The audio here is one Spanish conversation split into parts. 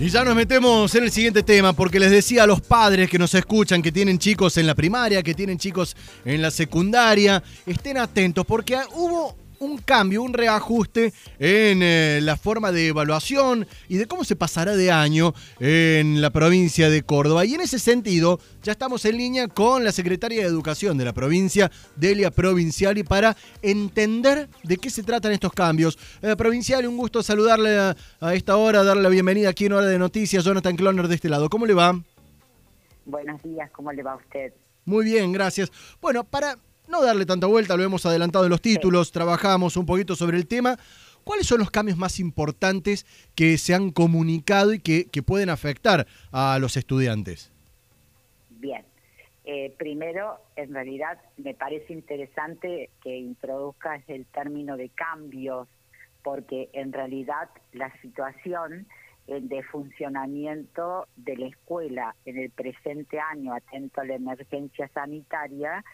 Y ya nos metemos en el siguiente tema, porque les decía a los padres que nos escuchan, que tienen chicos en la primaria, que tienen chicos en la secundaria, estén atentos, porque hubo un cambio, un reajuste en eh, la forma de evaluación y de cómo se pasará de año en la provincia de Córdoba. Y en ese sentido, ya estamos en línea con la secretaria de Educación de la provincia, Delia Provinciali, para entender de qué se tratan estos cambios. Eh, Provinciali, un gusto saludarle a, a, esta hora, darle la bienvenida aquí en Hora de Noticias. Jonathan Cloner de este lado. ¿Cómo le va? Buenos días, ¿cómo le va a usted? Muy bien, gracias. Bueno, para no darle tanta vuelta, lo hemos adelantado en los títulos, trabajamos un poquito sobre el tema. ¿Cuáles son los cambios más importantes que se han comunicado y que, pueden afectar a los estudiantes? Bien. Eh, primero, en realidad me parece interesante que introduzcas el término de cambios, porque en realidad la situación eh, de funcionamiento de la escuela en el presente año, atento a la emergencia sanitaria,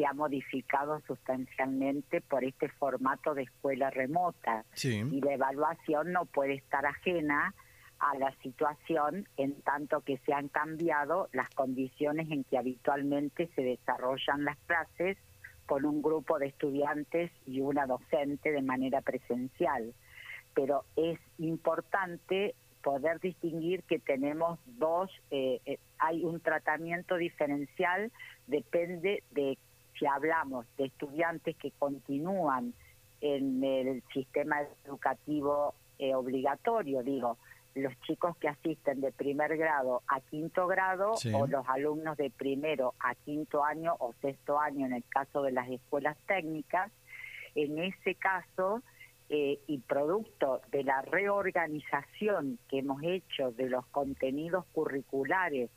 se ha modificado sustancialmente por este formato de escuela remota. Y la evaluación no puede estar ajena a la situación en tanto que se han cambiado las condiciones en que habitualmente se desarrollan las clases con un grupo de estudiantes y una docente de manera presencial. Pero es importante poder distinguir que tenemos dos, eh, eh, hay un tratamiento diferencial, depende de si hablamos de estudiantes que continúan en el sistema educativo eh, obligatorio, digo, los chicos que asisten de primer grado a quinto grado o los alumnos de primero a quinto año o sexto año en el caso de las escuelas técnicas, en ese caso eh, y producto de la reorganización que hemos hecho de los contenidos curriculares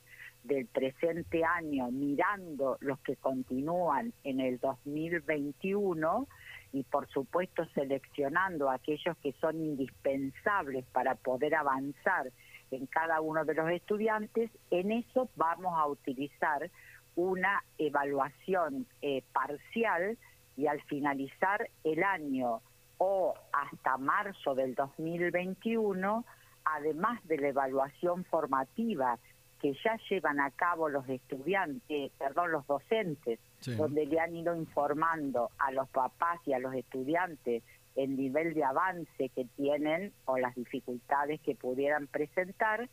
del presente año, mirando los que continúan en el 2021 y por supuesto seleccionando aquellos que son indispensables para poder avanzar en cada uno de los estudiantes, en eso vamos a utilizar una evaluación eh, parcial y al finalizar el año o hasta marzo del 2021, además de la evaluación formativa que ya llevan a cabo los estudiantes, perdón, los docentes, donde le han ido informando a los papás y a los estudiantes el nivel de avance que tienen o las dificultades que pudieran presentar,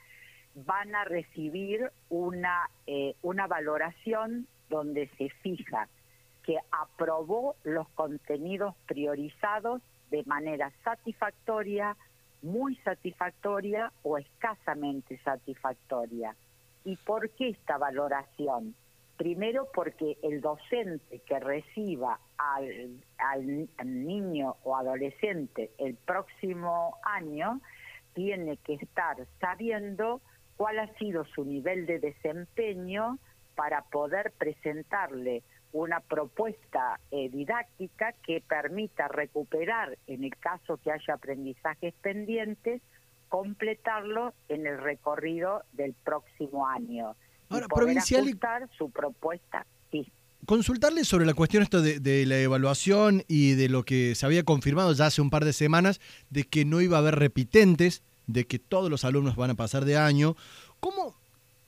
van a recibir una, eh, una valoración donde se fija que aprobó los contenidos priorizados de manera satisfactoria, muy satisfactoria o escasamente satisfactoria. ¿Y por qué esta valoración? Primero porque el docente que reciba al, niño o adolescente el próximo año tiene que estar sabiendo cuál ha sido su nivel de desempeño para poder presentarle una propuesta eh, didáctica que permita recuperar, en el caso que haya aprendizajes pendientes, completarlo en el recorrido del próximo año. Ahora, provincial su propuesta, sí. Consultarle sobre la cuestión esto de, la evaluación y de lo que se había confirmado ya hace un par de semanas, de que no iba a haber repitentes, de que todos los alumnos van a pasar de año. ¿Cómo,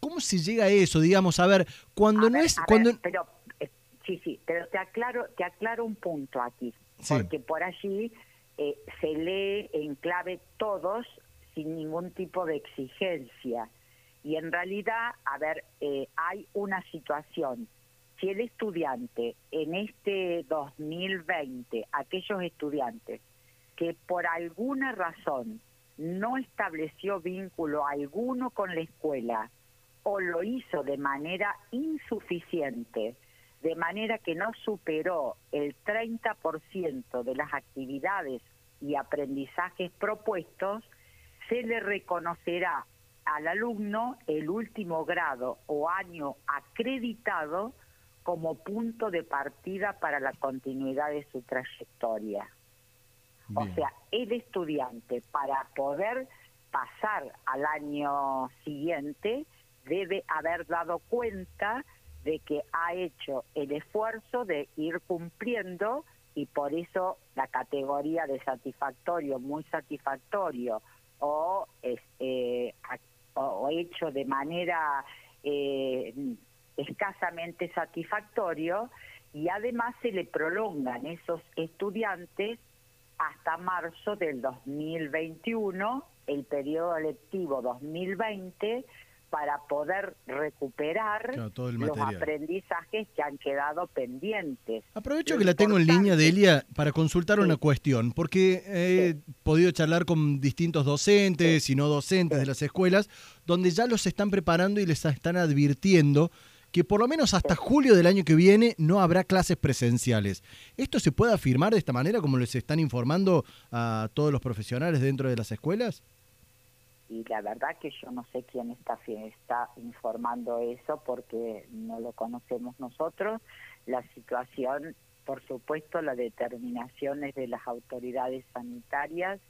cómo se llega a eso? Digamos, a ver, cuando no es... cuando... pero, eh, sí, sí, pero te aclaro, te aclaro un punto aquí, porque por allí eh, se lee en clave todos sin ningún tipo de exigencia. Y en realidad, a ver, eh, hay una situación. Si el estudiante en este 2020, aquellos estudiantes que por alguna razón no estableció vínculo alguno con la escuela o lo hizo de manera insuficiente, de manera que no superó el 30% de las actividades y aprendizajes propuestos, se le reconocerá al alumno el último grado o año acreditado como punto de partida para la continuidad de su trayectoria. O sea, el estudiante para poder pasar al año siguiente debe haber dado cuenta de que ha hecho el esfuerzo de ir cumpliendo y por eso la categoría de satisfactorio, muy satisfactorio o este, o, hecho de manera eh, escasamente satisfactorio y además se le prolongan esos estudiantes hasta marzo del 2021, el periodo lectivo 2020, para poder recuperar los aprendizajes que han quedado pendientes. Aprovecho que la tengo en línea, Delia, para consultar una cuestión, porque he podido charlar con distintos docentes y no docentes de las escuelas, donde ya los están preparando y les están advirtiendo que por lo menos hasta julio del año que viene no habrá clases presenciales. ¿Esto se puede afirmar de esta manera como les están informando a todos los profesionales dentro de las escuelas? Y la verdad que yo no sé quién está, está informando eso porque no lo conocemos nosotros. La situación, por supuesto, la determinación es de las autoridades sanitarias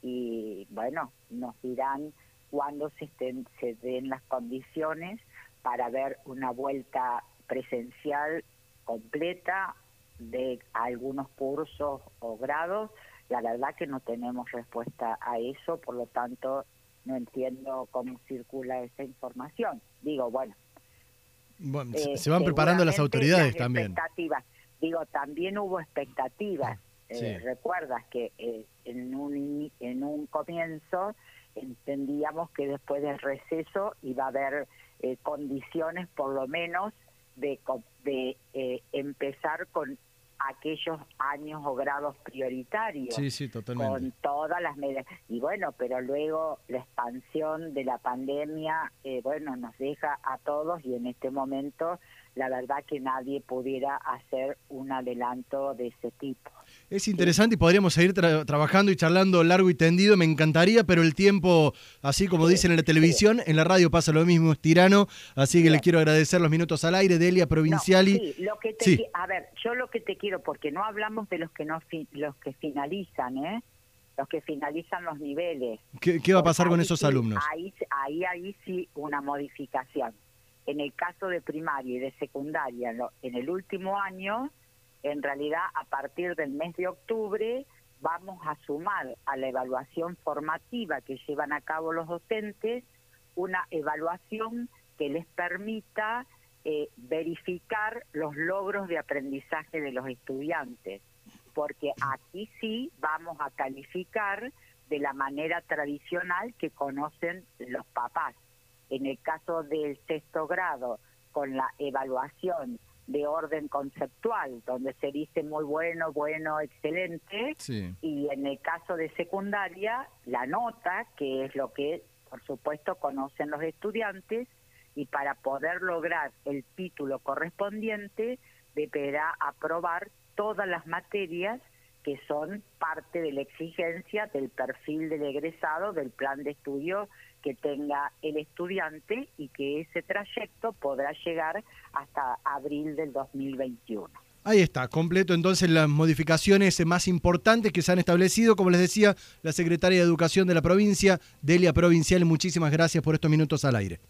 y bueno, nos dirán cuándo se, estén, se den las condiciones para ver una vuelta presencial completa de algunos cursos o grados. La verdad que no tenemos respuesta a eso, por lo tanto no entiendo cómo circula esa información. Digo, bueno. Bueno, se van preparando las autoridades también. Expectativas. Digo, también hubo expectativas. Eh, recuerdas que eh, en, un, en un comienzo entendíamos que después del receso iba a haber eh, condiciones por lo menos de, de empezar con aquellos años o grados prioritarios. Sí, sí, totalmente. Con todas las medidas. Y bueno, pero luego la expansión de la pandemia, eh, bueno, nos deja a todos y en este momento la verdad que nadie pudiera hacer un adelanto de ese tipo. Es interesante y podríamos seguir trabajando y charlando largo y tendido, me encantaría, pero el tiempo, así como dicen en la televisión, en la radio pasa lo mismo, es tirano, así que le quiero agradecer los minutos al aire, Delia Provinciali. sí, lo que te, a ver, yo lo que te quiero, porque no hablamos de los que no los que finalizan, ¿eh? los que finalizan los niveles. ¿Qué, va a pasar con esos alumnos? Ahí, ahí, ahí sí una modificación en el caso de primaria y de secundaria, en el último año, en realidad a partir del mes de octubre vamos a sumar a la evaluación formativa que llevan a cabo los docentes una evaluación que les permita eh, verificar los logros de aprendizaje de los estudiantes, porque aquí sí vamos a calificar de la manera tradicional que conocen los papás. En el caso del sexto grado, con la evaluación de orden conceptual, donde se dice muy bueno, bueno, excelente, y en el caso de secundaria, la nota, que es lo que, por supuesto, conocen los estudiantes, y para poder lograr el título correspondiente, deberá aprobar todas las materias que son parte de la exigencia del perfil del egresado del plan de estudio que tenga el estudiante y que ese trayecto podrá llegar hasta abril del 2021. Ahí está, completo entonces las modificaciones más importantes que se han establecido. Como les decía, la secretaria de Educación de la provincia, Delia Provincial, muchísimas gracias por estos minutos al aire.